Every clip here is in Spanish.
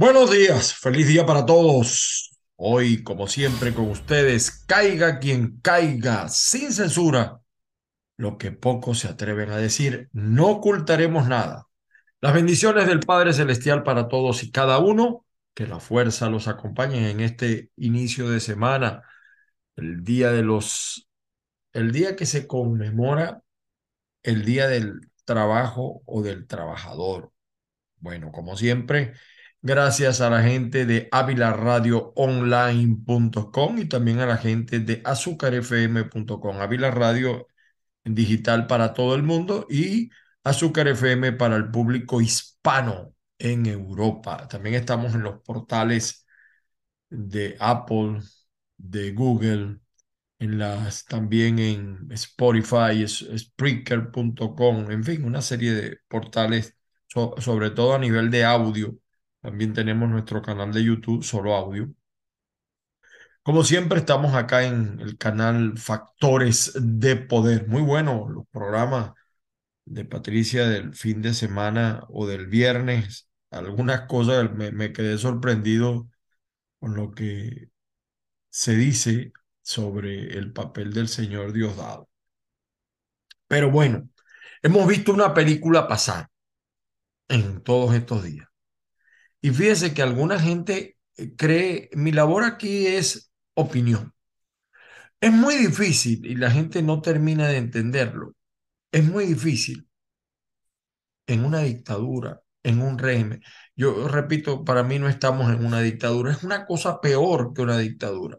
Buenos días, feliz día para todos. Hoy, como siempre, con ustedes, caiga quien caiga, sin censura. Lo que pocos se atreven a decir, no ocultaremos nada. Las bendiciones del Padre Celestial para todos y cada uno, que la fuerza los acompañe en este inicio de semana, el día de los, el día que se conmemora el día del trabajo o del trabajador. Bueno, como siempre, gracias a la gente de avilaradioonline.com y también a la gente de azúcarfm.com. Avila Radio digital para todo el mundo y Azúcar FM para el público hispano en Europa. También estamos en los portales de Apple, de Google, en las, también en Spotify, Spreaker.com, en fin, una serie de portales, sobre todo a nivel de audio. También tenemos nuestro canal de YouTube, solo audio. Como siempre, estamos acá en el canal Factores de Poder. Muy bueno los programas de Patricia del fin de semana o del viernes. Algunas cosas me, me quedé sorprendido con lo que se dice sobre el papel del Señor Diosdado. Pero bueno, hemos visto una película pasar en todos estos días. Y fíjese que alguna gente eh, cree, mi labor aquí es opinión. Es muy difícil y la gente no termina de entenderlo. Es muy difícil en una dictadura, en un régimen. Yo repito, para mí no estamos en una dictadura, es una cosa peor que una dictadura.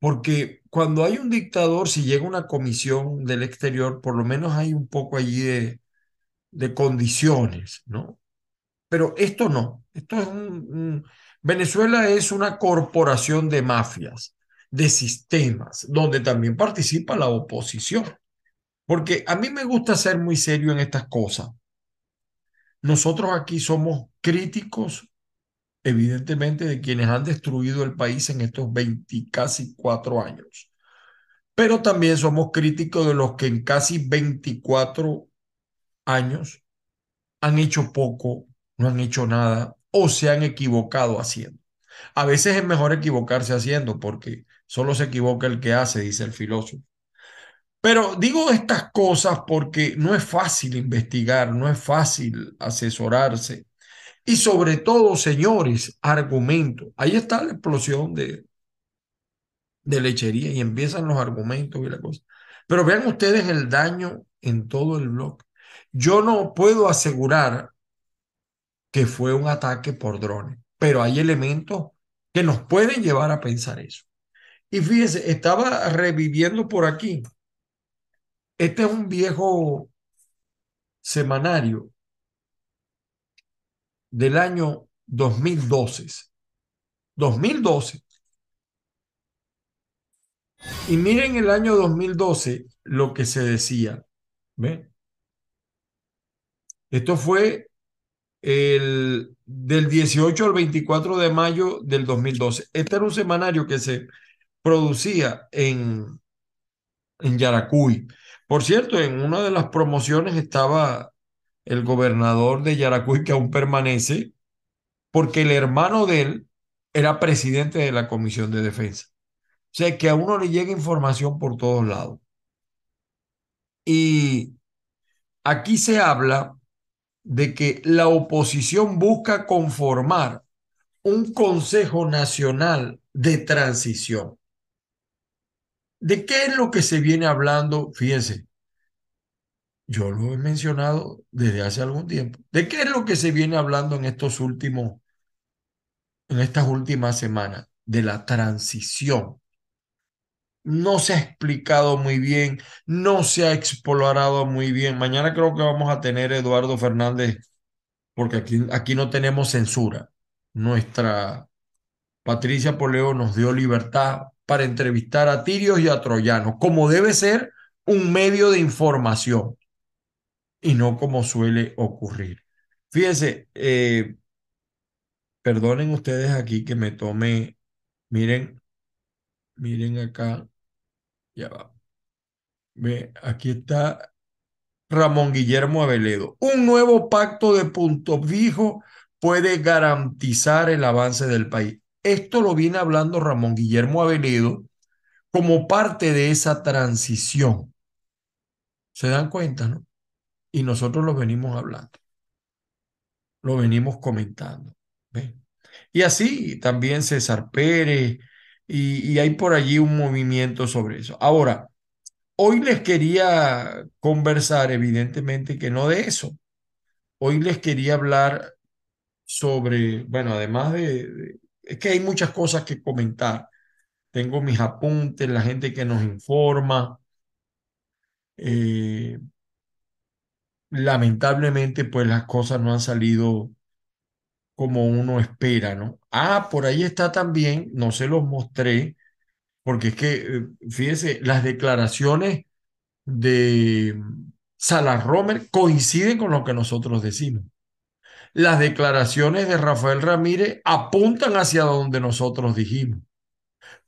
Porque cuando hay un dictador, si llega una comisión del exterior, por lo menos hay un poco allí de, de condiciones, ¿no? Pero esto no. Esto es un, Venezuela es una corporación de mafias, de sistemas, donde también participa la oposición. Porque a mí me gusta ser muy serio en estas cosas. Nosotros aquí somos críticos evidentemente de quienes han destruido el país en estos 20, casi cuatro años. Pero también somos críticos de los que en casi 24 años han hecho poco, no han hecho nada o se han equivocado haciendo. A veces es mejor equivocarse haciendo porque solo se equivoca el que hace, dice el filósofo. Pero digo estas cosas porque no es fácil investigar, no es fácil asesorarse, y sobre todo, señores, argumentos. Ahí está la explosión de, de lechería y empiezan los argumentos y la cosa. Pero vean ustedes el daño en todo el blog. Yo no puedo asegurar fue un ataque por drones, pero hay elementos que nos pueden llevar a pensar eso. Y fíjense, estaba reviviendo por aquí. Este es un viejo semanario del año 2012. 2012. Y miren el año 2012 lo que se decía. ¿Ve? Esto fue el, del 18 al 24 de mayo del 2012. Este era un semanario que se producía en, en Yaracuy. Por cierto, en una de las promociones estaba el gobernador de Yaracuy, que aún permanece, porque el hermano de él era presidente de la Comisión de Defensa. O sea, que a uno le llega información por todos lados. Y aquí se habla de que la oposición busca conformar un Consejo Nacional de Transición. ¿De qué es lo que se viene hablando? Fíjense, yo lo he mencionado desde hace algún tiempo. ¿De qué es lo que se viene hablando en estos últimos, en estas últimas semanas? De la transición. No se ha explicado muy bien, no se ha explorado muy bien. Mañana creo que vamos a tener Eduardo Fernández, porque aquí, aquí no tenemos censura. Nuestra Patricia Poleo nos dio libertad para entrevistar a tirios y a troyanos, como debe ser un medio de información y no como suele ocurrir. Fíjense, eh, perdonen ustedes aquí que me tome, miren, miren acá, ya va. Ve, aquí está Ramón Guillermo Aveledo. Un nuevo pacto de punto fijo puede garantizar el avance del país. Esto lo viene hablando Ramón Guillermo Aveledo como parte de esa transición. ¿Se dan cuenta, no? Y nosotros lo venimos hablando, lo venimos comentando. Y así también César Pérez, y, hay por allí un movimiento sobre eso. Ahora, hoy les quería conversar, evidentemente que no de eso. Hoy les quería hablar sobre, bueno, además de, es que hay muchas cosas que comentar. Tengo mis apuntes, la gente que nos informa. Eh, lamentablemente, pues las cosas no han salido como uno espera, ¿no? Ah, por ahí está también, no se los mostré, porque es que, eh, fíjense, las declaraciones de Salas Romer coinciden con lo que nosotros decimos. Las declaraciones de Rafael Ramírez apuntan hacia donde nosotros dijimos.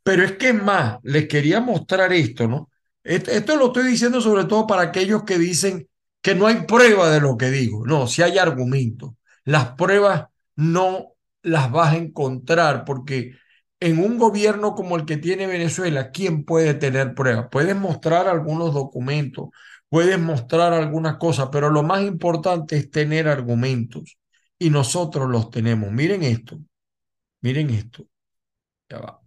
Pero es que es más, les quería mostrar esto, ¿no? Esto, lo estoy diciendo sobre todo para aquellos que dicen que no hay prueba de lo que digo. No, si hay argumentos. Las pruebas no las vas a encontrar porque en un gobierno como el que tiene Venezuela, ¿quién puede tener pruebas? Puedes mostrar algunos documentos, puedes mostrar algunas cosas, pero lo más importante es tener argumentos y nosotros los tenemos. Miren esto, miren esto. Ya va.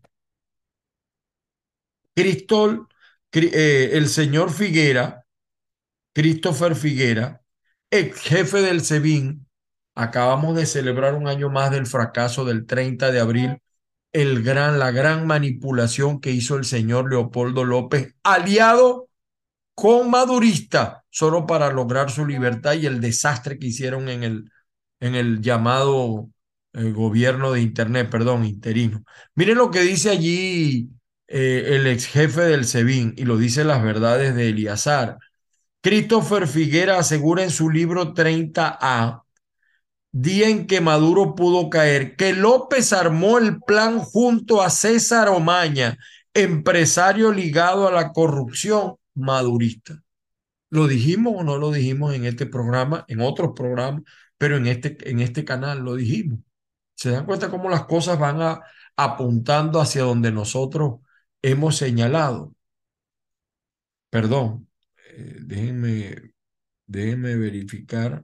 Cristol, eh, el señor Figuera, Christopher Figuera, ex jefe del SEBIN, acabamos de celebrar un año más del fracaso del 30 de abril, el gran, la gran manipulación que hizo el señor Leopoldo López, aliado con Madurista, solo para lograr su libertad y el desastre que hicieron en el, en el llamado eh, gobierno de Internet, perdón, interino. Miren lo que dice allí eh, el ex jefe del SEBIN y lo dice las verdades de Eliazar. Christopher Figuera asegura en su libro 30A, día en que Maduro pudo caer, que López armó el plan junto a César Omaña, empresario ligado a la corrupción madurista. ¿Lo dijimos o no lo dijimos en este programa, en otros programas, pero en este, en este canal lo dijimos? ¿Se dan cuenta cómo las cosas van a, apuntando hacia donde nosotros hemos señalado. Perdón, eh, déjenme, déjenme verificar.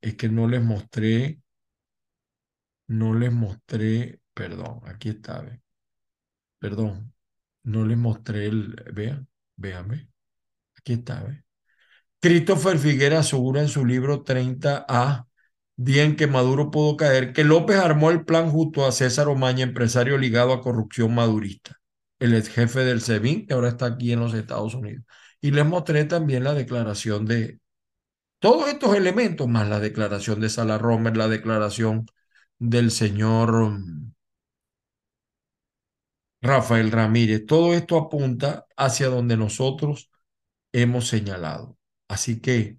Es que no les mostré, no les mostré, perdón, aquí está, perdón, no les mostré el, vean, véanme, aquí está, Christopher Figuera asegura en su libro 30A día en que Maduro pudo caer, que López armó el plan junto a César Omaña, empresario ligado a corrupción madurista, el ex jefe del SEBIN, que ahora está aquí en los Estados Unidos. Y les mostré también la declaración de todos estos elementos, más la declaración de Sala Romer, la declaración del señor mm, Rafael Ramírez. Todo esto apunta hacia donde nosotros hemos señalado. Así que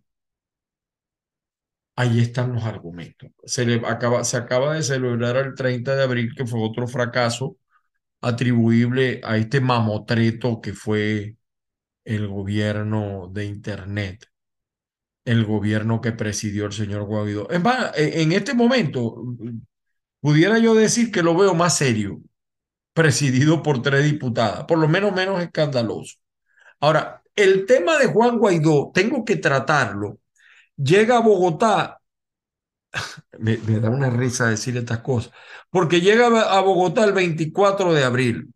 ahí están los argumentos. Se, le acaba, se acaba de celebrar el 30 de abril, que fue otro fracaso atribuible a este mamotreto que fue el gobierno de Internet, el gobierno que presidió el señor Guaidó. En, e, en este momento, pudiera yo decir que lo veo más serio, presidido por tres diputadas, por lo menos menos escandaloso. Ahora, el tema de Juan Guaidó, tengo que tratarlo llega a Bogotá, me, da una risa decir estas cosas, porque llega a Bogotá el 24 de abril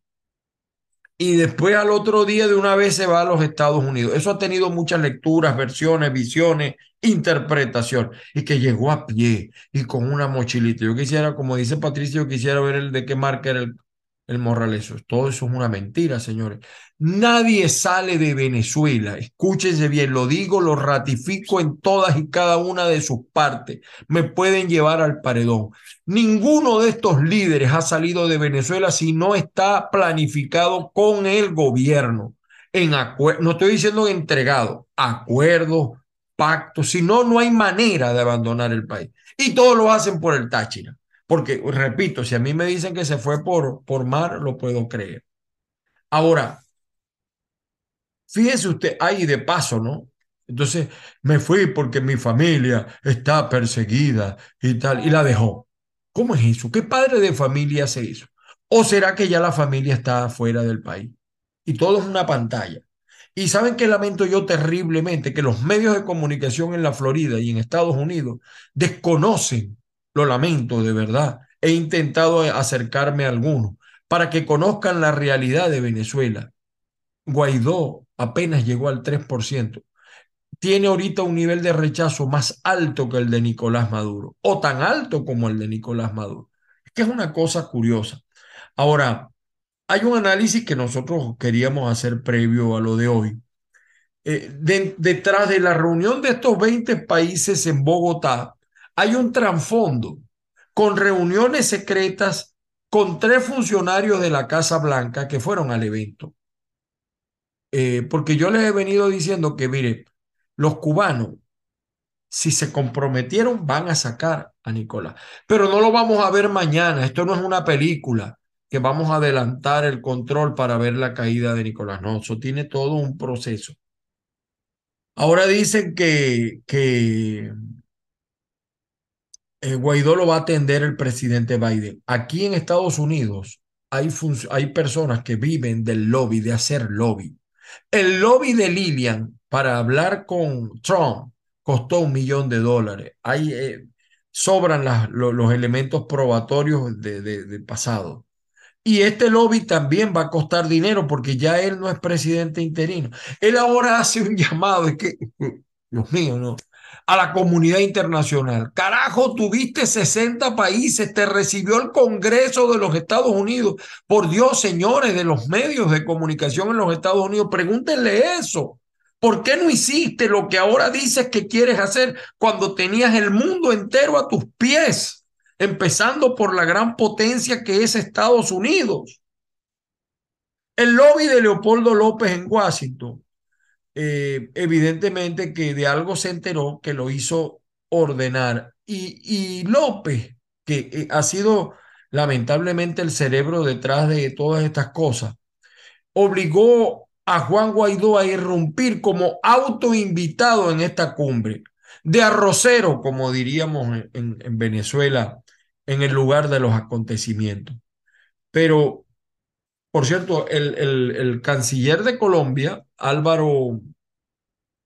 y después al otro día de una vez se va a los Estados Unidos. Eso ha tenido muchas lecturas, versiones, visiones, interpretación y que llegó a pie y con una mochilita. Yo quisiera, como dice Patricio, quisiera ver el de qué marca era el, el Morrales. Todo eso es una mentira, señores. Nadie sale de Venezuela. Escúchense bien, lo digo, lo ratifico en todas y cada una de sus partes. Me pueden llevar al paredón. Ninguno de estos líderes ha salido de Venezuela si no está planificado con el gobierno. En no estoy diciendo entregado, acuerdos, pactos. Si no, no hay manera de abandonar el país. Y todos lo hacen por el Táchira. Porque, repito, si a mí me dicen que se fue por, por mar, lo puedo creer. Ahora, fíjese usted, ahí de paso, ¿no? Entonces me fui porque mi familia está perseguida y tal, y la dejó. ¿Cómo es eso? ¿Qué padre de familia hace eso? ¿O será que ya la familia está fuera del país? Y todo es una pantalla. Y saben que lamento yo terriblemente que los medios de comunicación en la Florida y en Estados Unidos desconocen, lo lamento de verdad. He intentado acercarme a algunos para que conozcan la realidad de Venezuela. Guaidó apenas llegó al 3%. Tiene ahorita un nivel de rechazo más alto que el de Nicolás Maduro, o tan alto como el de Nicolás Maduro. Es que es una cosa curiosa. Ahora, hay un análisis que nosotros queríamos hacer previo a lo de hoy. Eh, de, detrás de la reunión de estos 20 países en Bogotá, hay un trasfondo con reuniones secretas con tres funcionarios de la Casa Blanca que fueron al evento. Eh, porque yo les he venido diciendo que, mire, los cubanos, si se comprometieron, van a sacar a Nicolás. Pero no lo vamos a ver mañana. Esto no es una película que vamos a adelantar el control para ver la caída de Nicolás. No, eso tiene todo un proceso. Ahora dicen que, que eh, Guaidó lo va a atender el presidente Biden. Aquí en Estados Unidos hay, hay personas que viven del lobby, de hacer lobby. El lobby de Lilian para hablar con Trump costó un millón de dólares. Hay, eh, sobran los elementos probatorios de, pasado. Y este lobby también va a costar dinero porque ya él no es presidente interino. Él ahora hace un llamado, es que, Dios mío, no a la comunidad internacional. Carajo, tuviste 60 países, te recibió el Congreso de los Estados Unidos. Por Dios, señores de los medios de comunicación en los Estados Unidos, pregúntenle eso. ¿Por qué no hiciste lo que ahora dices que quieres hacer cuando tenías el mundo entero a tus pies? Empezando por la gran potencia que es Estados Unidos. El lobby de Leopoldo López en Washington eh, evidentemente que de algo se enteró que lo hizo ordenar. Y, y López, que eh, ha sido lamentablemente el cerebro detrás de todas estas cosas, obligó a Juan Guaidó a irrumpir como autoinvitado en esta cumbre, de arrocero, como diríamos en, en Venezuela, en el lugar de los acontecimientos. Pero por cierto, el, el, canciller de Colombia, Álvaro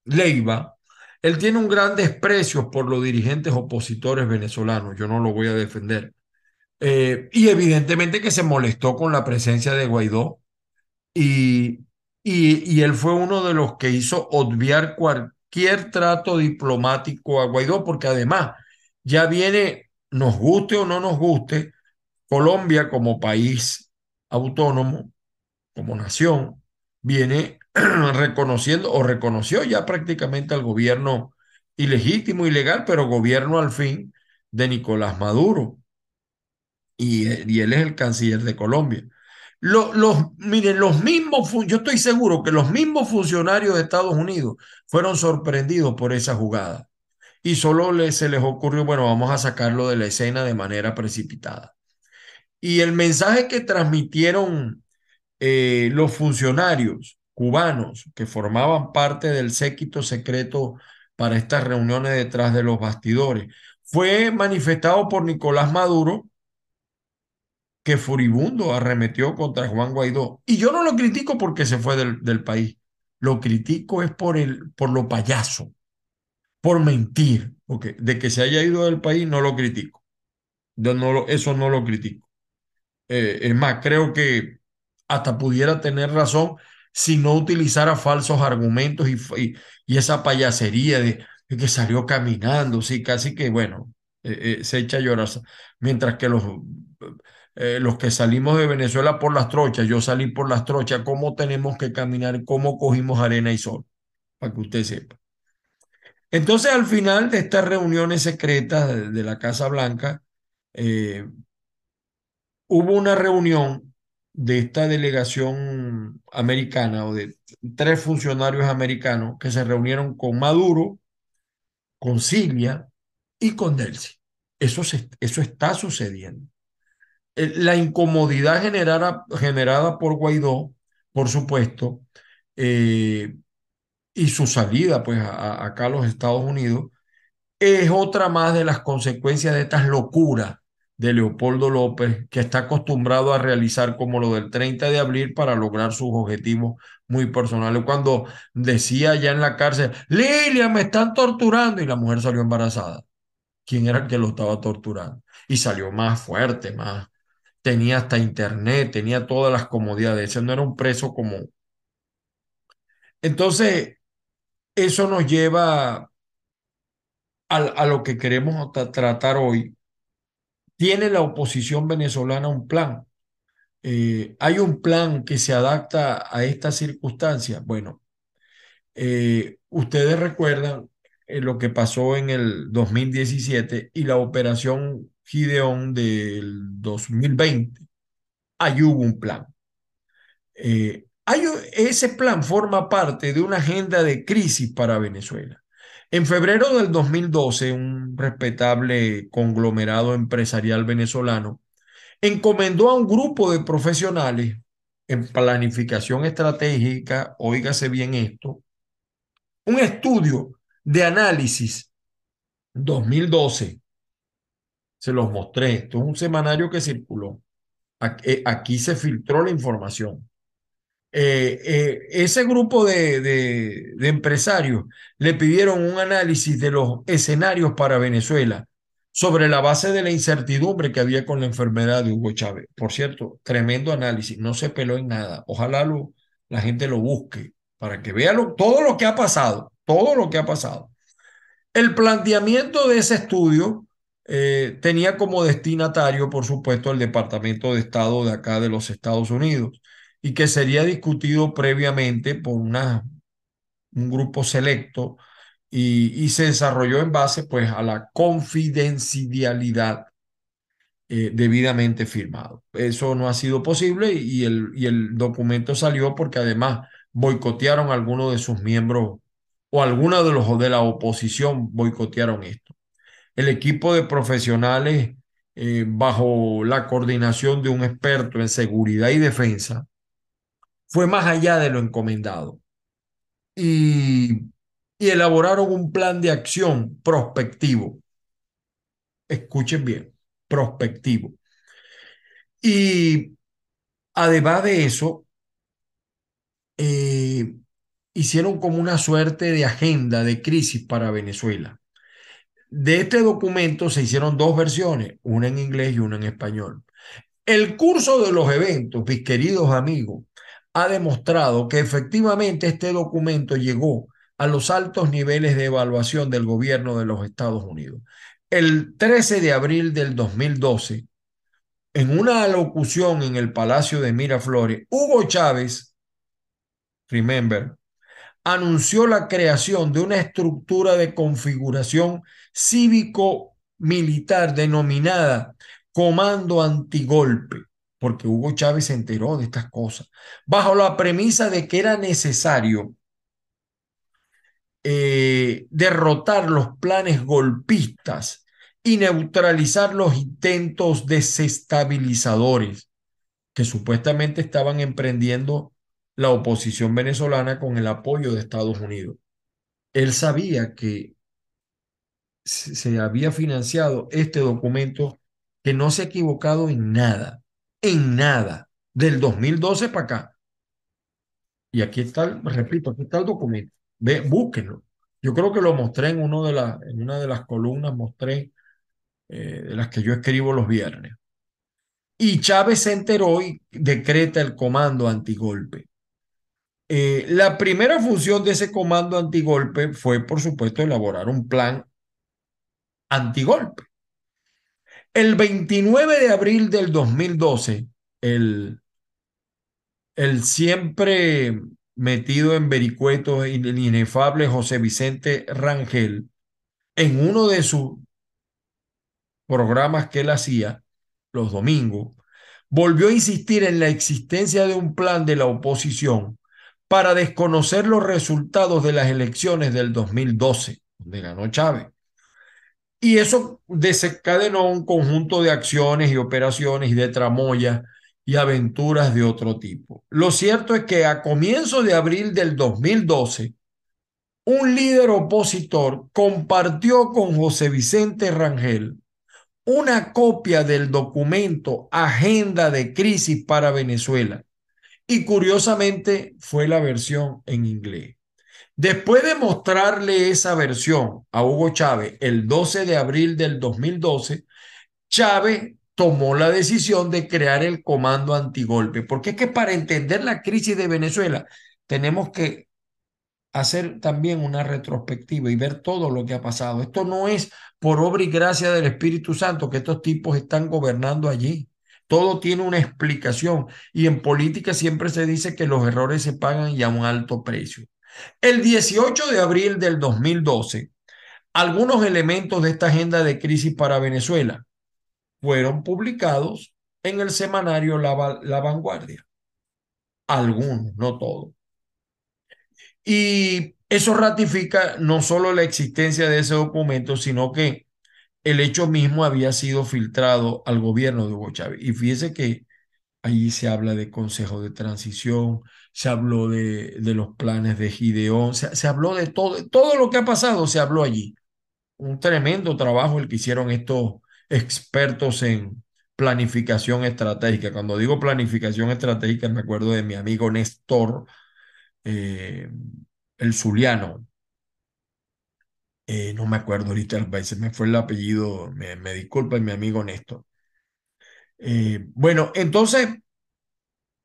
Leiva, él tiene un gran desprecio por los dirigentes opositores venezolanos, yo no lo voy a defender. Eh, y evidentemente que se molestó con la presencia de Guaidó y, y, y, él fue uno de los que hizo obviar cualquier trato diplomático a Guaidó, porque además ya viene, nos guste o no nos guste, Colombia como país autónomo, como nación, viene reconociendo o reconoció ya prácticamente al gobierno ilegítimo, ilegal, pero gobierno al fin de Nicolás Maduro. Y, y él es el canciller de Colombia. Los, los, miren, los mismos, yo estoy seguro que los mismos funcionarios de Estados Unidos fueron sorprendidos por esa jugada. Y solo les, se les ocurrió, bueno, vamos a sacarlo de la escena de manera precipitada. Y el mensaje que transmitieron eh, los funcionarios cubanos que formaban parte del séquito secreto para estas reuniones detrás de los bastidores fue manifestado por Nicolás Maduro, que furibundo arremetió contra Juan Guaidó. Y yo no lo critico porque se fue del, del país, lo critico es por, el, por lo payaso, por mentir, de que se haya ido del país no lo critico. No eso no lo critico. Eh, es más, creo que hasta pudiera tener razón si no utilizara falsos argumentos y, y, esa payasería de, que salió caminando, sí, casi que, bueno, eh, eh, se echa a llorar. Mientras que los, los que salimos de Venezuela por las trochas, yo salí por las trochas, ¿cómo tenemos que caminar? ¿Cómo cogimos arena y sol? Para que usted sepa. Entonces, al final de estas reuniones secretas de, la Casa Blanca, eh, hubo una reunión de esta delegación americana o de tres funcionarios americanos que se reunieron con Maduro, con Silvia y con Delcy. Eso, eso está sucediendo. Eh, la incomodidad generada, generada por Guaidó, por supuesto, eh, y su salida pues a, acá a los Estados Unidos es otra más de las consecuencias de estas locuras de Leopoldo López, que está acostumbrado a realizar como lo del 30 de abril para lograr sus objetivos muy personales. Cuando decía ya en la cárcel, Lilia, me están torturando, y la mujer salió embarazada. ¿Quién era el que lo estaba torturando? Y salió más fuerte, más. Tenía hasta internet, tenía todas las comodidades. Ese no era un preso común. Entonces, eso nos lleva a, lo que queremos tratar hoy, ¿tiene la oposición venezolana un plan? Eh, ¿Hay un plan que se adapta a estas circunstancias? Bueno, eh, ustedes recuerdan eh, lo que pasó en el 2017 y la operación Gideón del 2020. Ahí hubo un plan ese plan forma parte de una agenda de crisis para Venezuela. En febrero del 2012, un respetable conglomerado empresarial venezolano encomendó a un grupo de profesionales en planificación estratégica, óigase bien esto, un estudio de análisis 2012. Se los mostré, esto es un semanario que circuló. Eh, aquí se filtró la información. Eh, eh, ese grupo de, de, empresarios le pidieron un análisis de los escenarios para Venezuela sobre la base de la incertidumbre que había con la enfermedad de Hugo Chávez. Por cierto, tremendo análisis, no se peló en nada. Ojalá la gente lo busque para que vea todo lo que ha pasado, todo lo que ha pasado. El planteamiento de ese estudio eh, tenía como destinatario, por supuesto, el Departamento de Estado de acá de los Estados Unidos y que sería discutido previamente por una, un grupo selecto y, y, se desarrolló en base pues a la confidencialidad eh, debidamente firmado. Eso no ha sido posible y el, y el documento salió porque además boicotearon algunos de sus miembros o algunos de los de la oposición boicotearon esto. El equipo de profesionales eh, bajo la coordinación de un experto en seguridad y defensa fue más allá de lo encomendado y, y elaboraron un plan de acción prospectivo. Escuchen bien, prospectivo. Y además de eso, eh, hicieron como una suerte de agenda de crisis para Venezuela. De este documento se hicieron dos versiones, una en inglés y una en español. El curso de los eventos, mis queridos amigos, ha demostrado que efectivamente este documento llegó a los altos niveles de evaluación del gobierno de los Estados Unidos. El 13 de abril del 2012, en una alocución en el Palacio de Miraflores, Hugo Chávez, remember, anunció la creación de una estructura de configuración cívico-militar denominada Comando Antigolpe porque Hugo Chávez se enteró de estas cosas, bajo la premisa de que era necesario eh, derrotar los planes golpistas y neutralizar los intentos desestabilizadores que supuestamente estaban emprendiendo la oposición venezolana con el apoyo de Estados Unidos. Él sabía que se había financiado este documento que no se ha equivocado en nada en nada del 2012 para acá. Y aquí está, repito, aquí está el documento. Ve, búsquenlo. Yo creo que lo mostré en, uno de la, en una de las columnas, mostré eh, de las que yo escribo los viernes. Y Chávez se enteró y decreta el comando antigolpe. Eh, la primera función de ese comando antigolpe fue, por supuesto, elaborar un plan antigolpe. El 29 de abril del 2012, el, el siempre metido en vericuetos el inefable José Vicente Rangel, en uno de sus programas que él hacía los domingos, volvió a insistir en la existencia de un plan de la oposición para desconocer los resultados de las elecciones del 2012, donde ganó Chávez. Y eso desencadenó un conjunto de acciones y operaciones y de tramoyas y aventuras de otro tipo. Lo cierto es que a comienzos de abril del 2012, un líder opositor compartió con José Vicente Rangel una copia del documento Agenda de Crisis para Venezuela y curiosamente fue la versión en inglés. Después de mostrarle esa versión a Hugo Chávez el 12 de abril del 2012, Chávez tomó la decisión de crear el comando antigolpe, porque es que para entender la crisis de Venezuela tenemos que hacer también una retrospectiva y ver todo lo que ha pasado. Esto no es por obra y gracia del Espíritu Santo que estos tipos están gobernando allí. Todo tiene una explicación y en política siempre se dice que los errores se pagan y a un alto precio. El 18 de abril del 2012, algunos elementos de esta agenda de crisis para Venezuela fueron publicados en el semanario La, La Vanguardia. Algunos, no todos. Y eso ratifica no solo la existencia de ese documento, sino que el hecho mismo había sido filtrado al gobierno de Hugo Chávez. Y fíjese que allí se habla de consejo de transición, se habló de, de los planes de Gideón, se, se, habló de todo, todo lo que ha pasado se habló allí. Un tremendo trabajo el que hicieron estos expertos en planificación estratégica. Cuando digo planificación estratégica, me acuerdo de mi amigo Néstor, eh, el Zuliano. Eh, no me acuerdo ahorita, a veces me fue el apellido, me, me disculpa mi amigo Néstor. Eh, bueno, entonces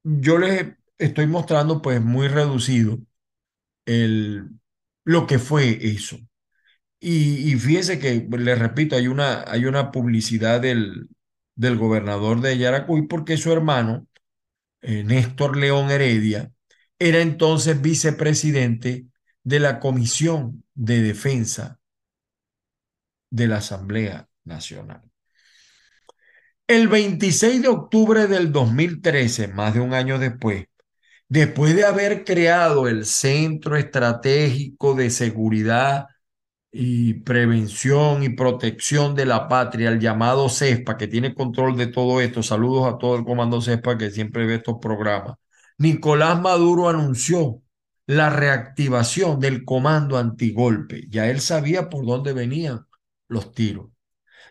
yo les estoy mostrando pues muy reducido el, lo que fue eso. Y, y fíjese que, le repito, hay una, hay una publicidad del, del gobernador de Yaracuy porque su hermano, Néstor León Heredia, era entonces vicepresidente de la Comisión de Defensa de la Asamblea Nacional. El 26 de octubre del 2013, más de un año después, después de haber creado el Centro Estratégico de Seguridad y Prevención y Protección de la Patria, el llamado CESPA, que tiene control de todo esto, saludos a todo el comando CESPA que siempre ve estos programas, Nicolás Maduro anunció la reactivación del comando antigolpe. Ya él sabía por dónde venían los tiros,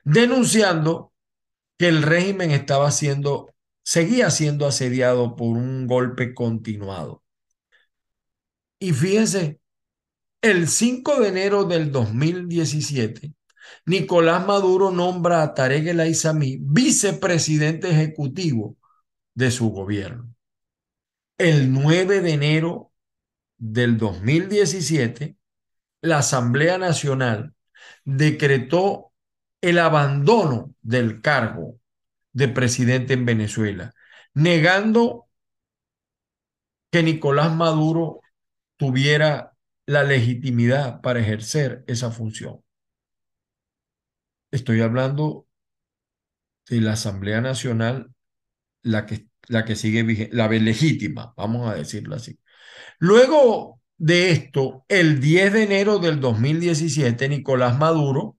denunciando que el régimen estaba siendo, seguía siendo asediado por un golpe continuado. Y fíjense, el 5 de enero del 2017, Nicolás Maduro nombra a Tarek El Aizami vicepresidente ejecutivo de su gobierno el 9 de enero del 2017, la Asamblea Nacional decretó el abandono del cargo de presidente en Venezuela, negando que Nicolás Maduro tuviera la legitimidad para ejercer esa función. Estoy hablando de la Asamblea Nacional, la que la que sigue la legítima, vamos a decirlo así. Luego de esto, el 10 de enero del 2017, Nicolás Maduro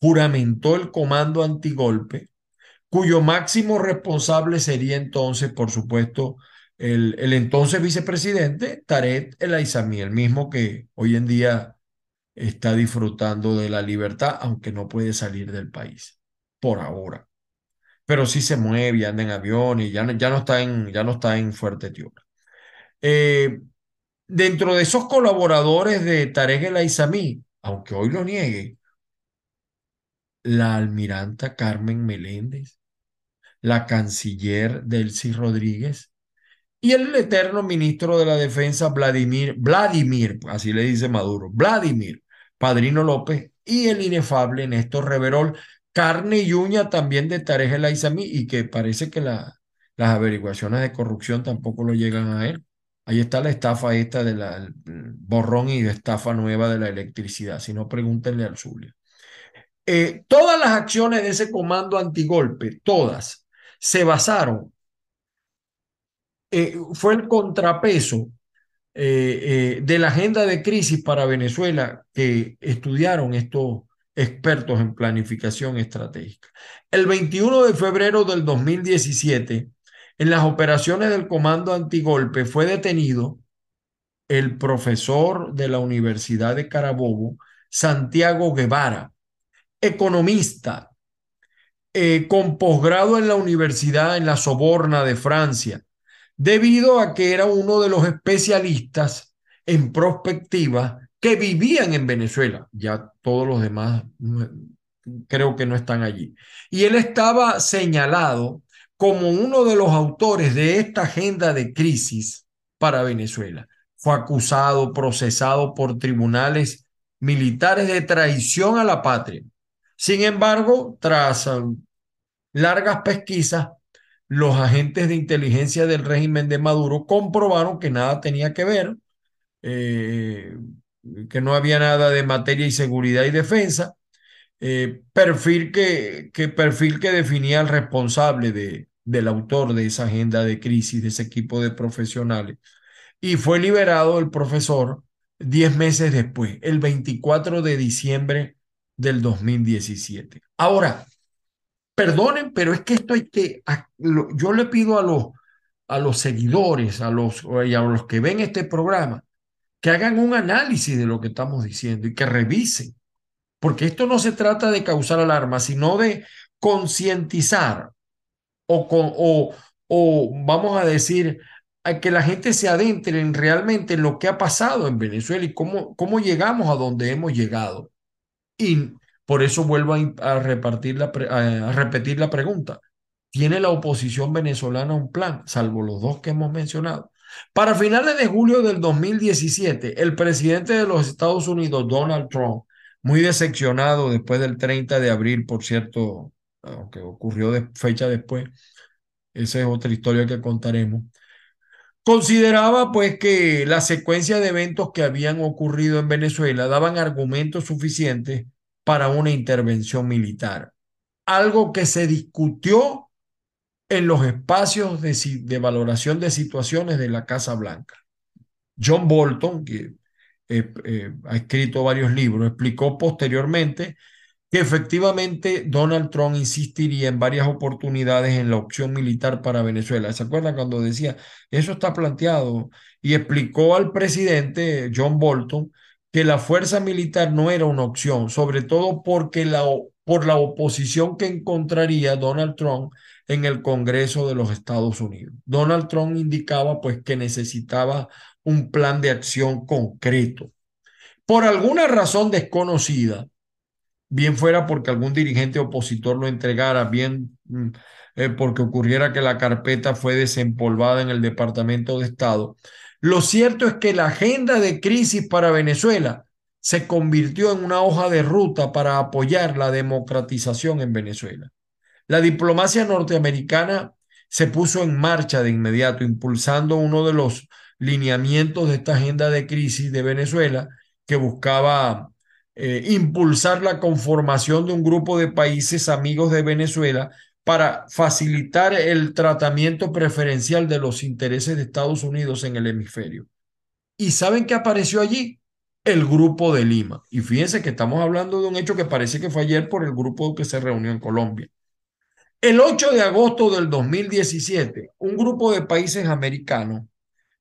juramentó el comando antigolpe, cuyo máximo responsable sería entonces, por supuesto, el, entonces vicepresidente Tarek El Aizami, el mismo que hoy en día está disfrutando de la libertad, aunque no puede salir del país, por ahora pero sí se mueve anda en avión y ya no, está en, ya no está en Fuerte Tiuna. Eh, dentro de esos colaboradores de Tarek El Aizami, aunque hoy lo niegue, la almiranta Carmen Meléndez, la canciller Delcy Rodríguez y el eterno ministro de la Defensa Vladimir, Vladimir, así le dice Maduro, Vladimir Padrino López y el inefable Néstor Reverol, carne y uña también de Tarek El Aizami y que parece que la, las averiguaciones de corrupción tampoco lo llegan a él. Ahí está la estafa esta de la borrón y de estafa nueva de la electricidad. Si no, pregúntenle al Zulia. Eh, todas las acciones de ese comando antigolpe, todas, se basaron, eh, fue el contrapeso eh, de la agenda de crisis para Venezuela que estudiaron estos expertos en planificación estratégica. El 21 de febrero del 2017, en las operaciones del Comando Antigolpe, fue detenido el profesor de la Universidad de Carabobo, Santiago Guevara, economista, eh, con posgrado en la Universidad en la Soborna de Francia, debido a que era uno de los especialistas en prospectiva que vivían en Venezuela. Ya todos los demás creo que no están allí. Y él estaba señalado como uno de los autores de esta agenda de crisis para Venezuela. Fue acusado, procesado por tribunales militares de traición a la patria. Sin embargo, tras um, largas pesquisas, los agentes de inteligencia del régimen de Maduro comprobaron que nada tenía que ver, eh, que no había nada de materia y seguridad y defensa, eh, perfil, que, que, perfil que definía el responsable de, del autor de esa agenda de crisis, de ese equipo de profesionales. Y fue liberado el profesor diez meses después, el 24 de diciembre del 2017. Ahora, perdonen, pero es que esto hay que, yo le pido a los, a los seguidores, a los, y a los que ven este programa, que hagan un análisis de lo que estamos diciendo y que revisen porque esto no se trata de causar alarma, sino de concientizar o, o, o, vamos a decir, que la gente se adentre en realmente en lo que ha pasado en Venezuela y cómo, cómo llegamos a donde hemos llegado. Y por eso vuelvo a, repartir la, a repetir la pregunta. ¿Tiene la oposición venezolana un plan, salvo los dos que hemos mencionado? Para finales de julio del 2017, el presidente de los Estados Unidos, Donald Trump, muy decepcionado después del 30 de abril, por cierto, aunque ocurrió de fecha después, esa es otra historia que contaremos. Consideraba pues que la secuencia de eventos que habían ocurrido en Venezuela daban argumentos suficientes para una intervención militar, algo que se discutió en los espacios de, valoración de situaciones de la Casa Blanca. John Bolton, que eh, eh, ha escrito varios libros, explicó posteriormente que efectivamente Donald Trump insistiría en varias oportunidades en la opción militar para Venezuela. ¿Se acuerdan cuando decía, eso está planteado? Y explicó al presidente John Bolton que la fuerza militar no era una opción, sobre todo porque por la oposición que encontraría Donald Trump en el Congreso de los Estados Unidos. Donald Trump indicaba pues que necesitaba un plan de acción concreto. Por alguna razón desconocida, bien fuera porque algún dirigente opositor lo entregara, bien mm, eh, porque ocurriera que la carpeta fue desempolvada en el Departamento de Estado, lo cierto es que la agenda de crisis para Venezuela se convirtió en una hoja de ruta para apoyar la democratización en Venezuela. La diplomacia norteamericana se puso en marcha de inmediato, impulsando uno de los lineamientos de esta agenda de crisis de Venezuela que buscaba eh, impulsar la conformación de un grupo de países amigos de Venezuela para facilitar el tratamiento preferencial de los intereses de Estados Unidos en el hemisferio. ¿Y saben qué apareció allí? El grupo de Lima. Y fíjense que estamos hablando de un hecho que parece que fue ayer por el grupo que se reunió en Colombia. El 8 de agosto del 2017, un grupo de países americanos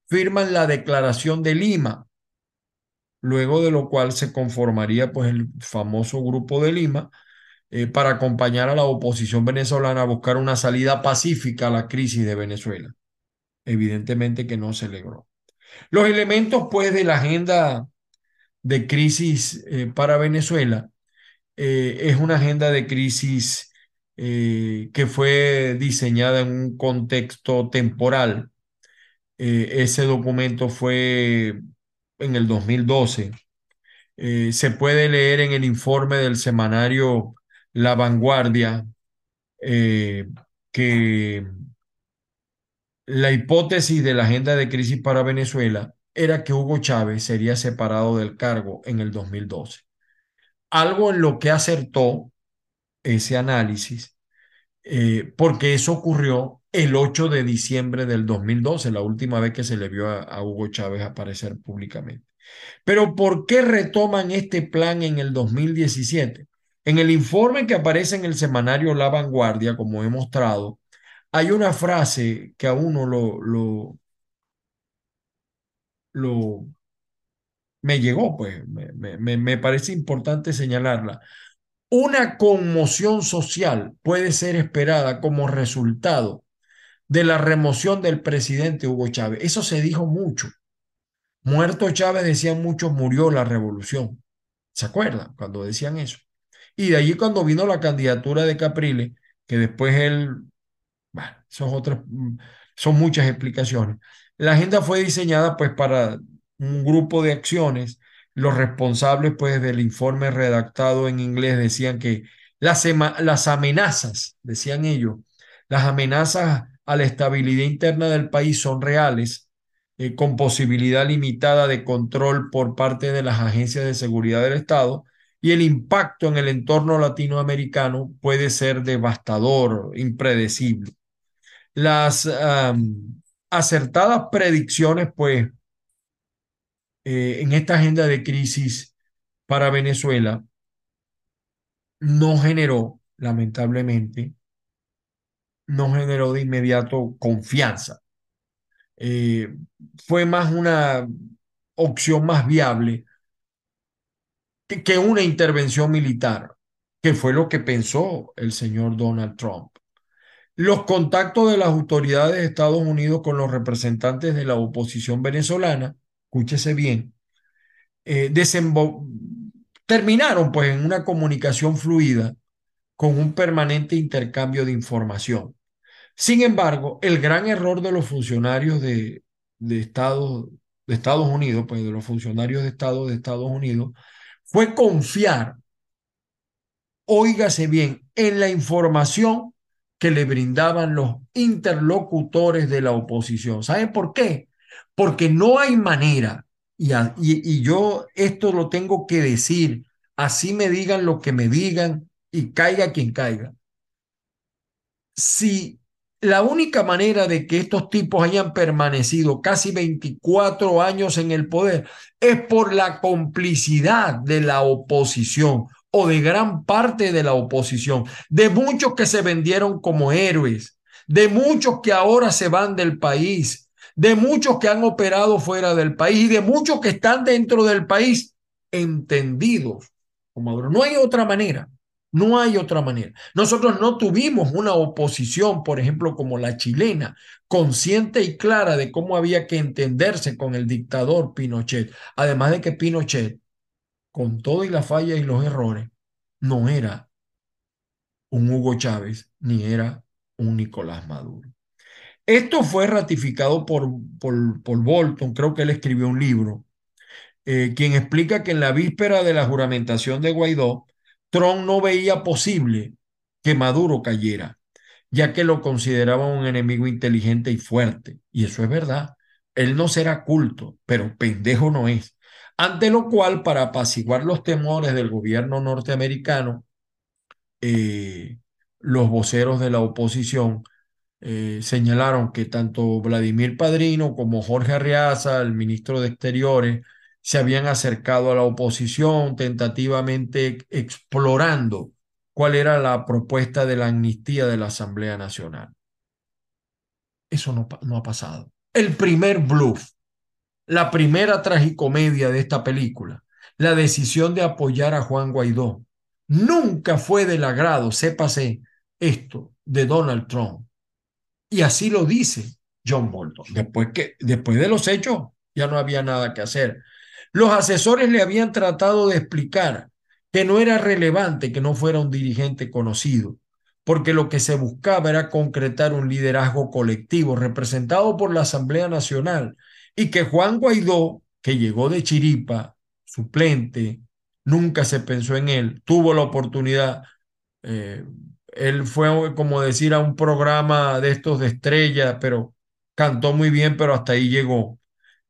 firman la Declaración de Lima, luego de lo cual se conformaría pues el famoso Grupo de Lima eh, para acompañar a la oposición venezolana a buscar una salida pacífica a la crisis de Venezuela. Evidentemente que no se logró. Los elementos pues de la agenda de crisis eh, para Venezuela eh, es una agenda de crisis que fue diseñada en un contexto temporal ese documento fue en el 2012. Eh, se puede leer en el informe del semanario La Vanguardia eh, que la hipótesis de la agenda de crisis para Venezuela era que Hugo Chávez sería separado del cargo en el 2012. Algo en lo que acertó ese análisis, porque eso ocurrió el 8 de diciembre del 2012, la última vez que se le vio a, Hugo Chávez aparecer públicamente. Pero ¿por qué retoman este plan en el 2017? En el informe que aparece en el semanario La Vanguardia, como he mostrado, hay una frase que a uno lo, lo, me llegó, pues me, me, me parece importante señalarla. Una conmoción social puede ser esperada como resultado de la remoción del presidente Hugo Chávez. Eso se dijo mucho. Muerto Chávez, decían muchos, murió la revolución. ¿Se acuerdan cuando decían eso? Y de allí cuando vino la candidatura de Capriles, que después él, bueno, son otras, mm, son muchas explicaciones. La agenda fue diseñada pues para un grupo de acciones. Los responsables pues del informe redactado en inglés decían que las, las amenazas, decían ellos, las amenazas a la estabilidad interna del país son reales, eh, con posibilidad limitada de control por parte de las agencias de seguridad del Estado, y el impacto en el entorno latinoamericano puede ser devastador, impredecible. Las acertadas predicciones, pues, eh, en esta agenda de crisis para Venezuela no generó, lamentablemente, no generó de inmediato confianza. Eh, fue más una opción más viable que, una intervención militar, que fue lo que pensó el señor Donald Trump. Los contactos de las autoridades de Estados Unidos con los representantes de la oposición venezolana, escúchese bien, eh, terminaron pues en una comunicación fluida con un permanente intercambio de información. Sin embargo, el gran error de los funcionarios de, de, Estados, de Estados Unidos, pues de los funcionarios de Estado de Estados Unidos, fue confiar, óigase bien, en la información que le brindaban los interlocutores de la oposición. ¿Saben por qué? Porque no hay manera, y, y, yo esto lo tengo que decir, así me digan lo que me digan y caiga quien caiga. Si la única manera de que estos tipos hayan permanecido casi 24 años en el poder es por la complicidad de la oposición o de gran parte de la oposición, de muchos que se vendieron como héroes, de muchos que ahora se van del país, de muchos que han operado fuera del país y de muchos que están dentro del país entendidos como No hay otra manera. No hay otra manera. Nosotros no tuvimos una oposición, por ejemplo, como la chilena, consciente y clara de cómo había que entenderse con el dictador Pinochet. Además de que Pinochet, con todo y la falla y los errores, no era un Hugo Chávez ni era un Nicolás Maduro. Esto fue ratificado por, por, por Bolton, creo que él escribió un libro, eh, quien explica que en la víspera de la juramentación de Guaidó, Trump no veía posible que Maduro cayera, ya que lo consideraba un enemigo inteligente y fuerte. Y eso es verdad. Él no será culto, pero pendejo no es. Ante lo cual, para apaciguar los temores del gobierno norteamericano, eh, los voceros de la oposición eh, señalaron que tanto Vladimir Padrino como Jorge Arriaza, el ministro de Exteriores, se habían acercado a la oposición, tentativamente explorando cuál era la propuesta de la amnistía de la Asamblea Nacional. Eso no, ha pasado. El primer bluff, la primera tragicomedia de esta película, la decisión de apoyar a Juan Guaidó, nunca fue del agrado, sépase esto, de Donald Trump. Y así lo dice John Bolton. Después, que, después de los hechos, ya no había nada que hacer. Los asesores le habían tratado de explicar que no era relevante que no fuera un dirigente conocido, porque lo que se buscaba era concretar un liderazgo colectivo representado por la Asamblea Nacional y que Juan Guaidó, que llegó de Chiripa, suplente, nunca se pensó en él, tuvo la oportunidad, eh, él fue como decir a un programa de estos de estrella, pero cantó muy bien, pero hasta ahí llegó.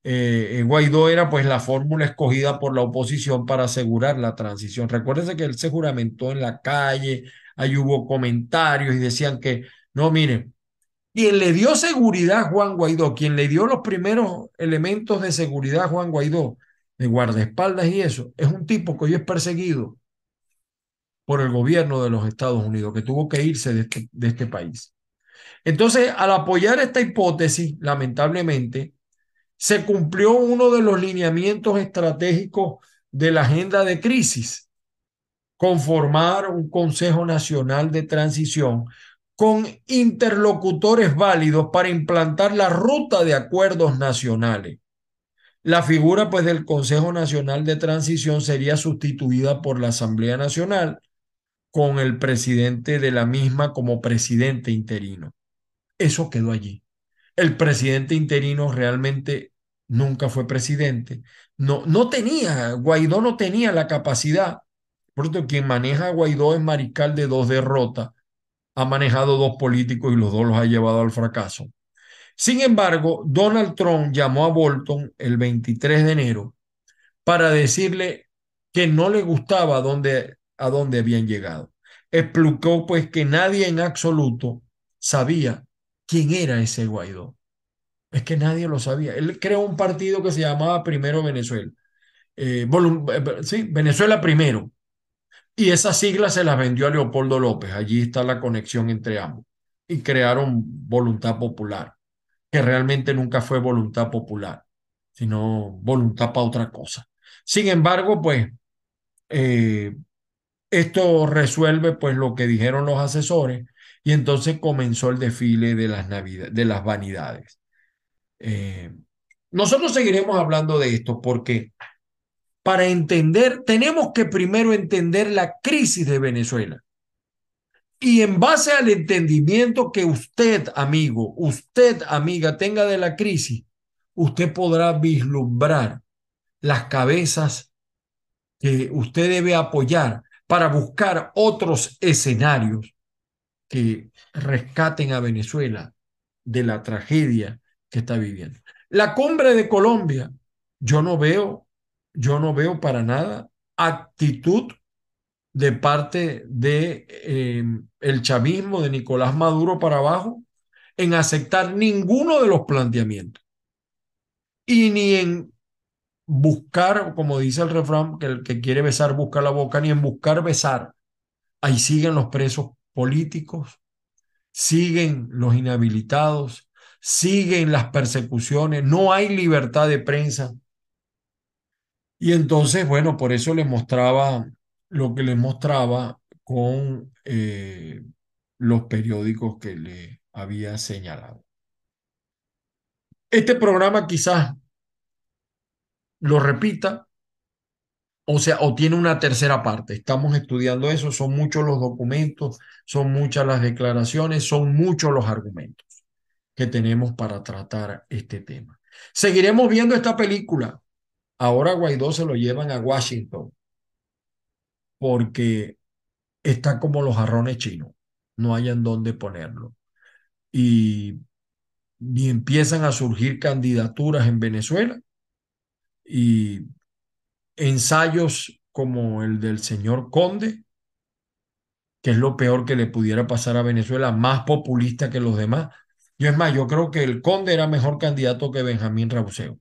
Eh, Guaidó era pues la fórmula escogida por la oposición para asegurar la transición. Recuérdense que él se juramentó en la calle, ahí hubo comentarios y decían que, no, miren, quien le dio seguridad a Juan Guaidó, quien le dio los primeros elementos de seguridad a Juan Guaidó, de guardaespaldas y eso, es un tipo que hoy es perseguido por el gobierno de los Estados Unidos, que tuvo que irse de este, de este país. Entonces, al apoyar esta hipótesis, lamentablemente, se cumplió uno de los lineamientos estratégicos de la agenda de crisis, conformar un Consejo Nacional de Transición con interlocutores válidos para implantar la ruta de acuerdos nacionales. La figura pues del Consejo Nacional de Transición sería sustituida por la Asamblea Nacional con el presidente de la misma como presidente interino. Eso quedó allí. El presidente interino realmente nunca fue presidente. No, no tenía, Guaidó no tenía la capacidad. Por eso quien maneja a Guaidó es mariscal de dos derrotas. Ha manejado dos políticos y los dos los ha llevado al fracaso. Sin embargo, Donald Trump llamó a Bolton el 23 de enero para decirle que no le gustaba dónde, a dónde habían llegado. Explicó pues que nadie en absoluto sabía quién era ese Guaidó. Es que nadie lo sabía. Él creó un partido que se llamaba Primero Venezuela. Eh, eh, sí, Venezuela Primero. Y esa sigla se las vendió a Leopoldo López. Allí está la conexión entre ambos. Y crearon Voluntad Popular, que realmente nunca fue voluntad popular, sino voluntad para otra cosa. Sin embargo, pues eh, esto resuelve pues lo que dijeron los asesores y entonces comenzó el desfile de las, navidades, de las vanidades. Eh, nosotros seguiremos hablando de esto porque para entender, tenemos que primero entender la crisis de Venezuela. Y en base al entendimiento que usted, amigo, usted, amiga, tenga de la crisis, usted podrá vislumbrar las cabezas que usted debe apoyar para buscar otros escenarios que rescaten a Venezuela de la tragedia que está viviendo. La cumbre de Colombia, yo no veo, yo no veo para nada actitud de parte de eh, el chavismo de Nicolás Maduro para abajo en aceptar ninguno de los planteamientos y ni en buscar, como dice el refrán, que el que quiere besar busca la boca, ni en buscar besar. Ahí siguen los presos políticos, siguen los inhabilitados, siguen las persecuciones, no hay libertad de prensa. Y entonces, bueno, por eso les mostraba lo que les mostraba con eh, los periódicos que le había señalado. Este programa quizás lo repita, o sea, o tiene una tercera parte. Estamos estudiando eso, son muchos los documentos, son muchas las declaraciones, son muchos los argumentos que tenemos para tratar este tema. Seguiremos viendo esta película. Ahora Guaidó se lo llevan a Washington porque está como los jarrones chinos, no hayan dónde ponerlo. Y, y empiezan a surgir candidaturas en Venezuela y ensayos como el del señor Conde, que es lo peor que le pudiera pasar a Venezuela, más populista que los demás. Yo es más, yo creo que el Conde era mejor candidato que Benjamín Rauseo.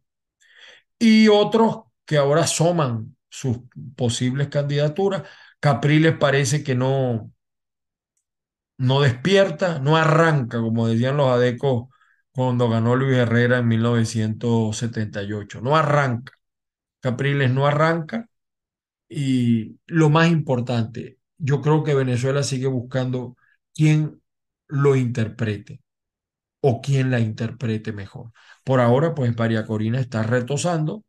Y otros que ahora asoman sus posibles candidaturas. Capriles parece que no, no despierta, no arranca, como decían los adecos cuando ganó Luis Herrera en 1978. No arranca. Capriles no arranca. Y lo más importante, yo creo que Venezuela sigue buscando quién lo interprete o quién la interprete mejor. Por ahora, pues María Corina está retosando,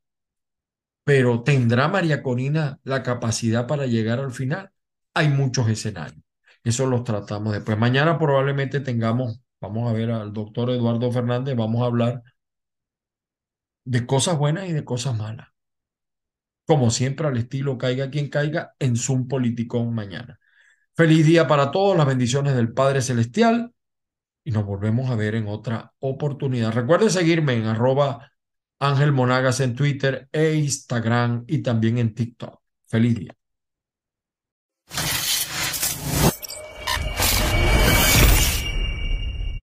pero ¿tendrá María Corina la capacidad para llegar al final? Hay muchos escenarios. Eso los tratamos después. Mañana probablemente tengamos, vamos a ver al doctor Eduardo Fernández, vamos a hablar de cosas buenas y de cosas malas. Como siempre, al estilo caiga quien caiga en Zoom Politicón mañana. Feliz día para todos, las bendiciones del Padre Celestial y nos volvemos a ver en otra oportunidad. Recuerden seguirme en arroba Ángel Monagas en Twitter e Instagram y también en TikTok. Feliz día.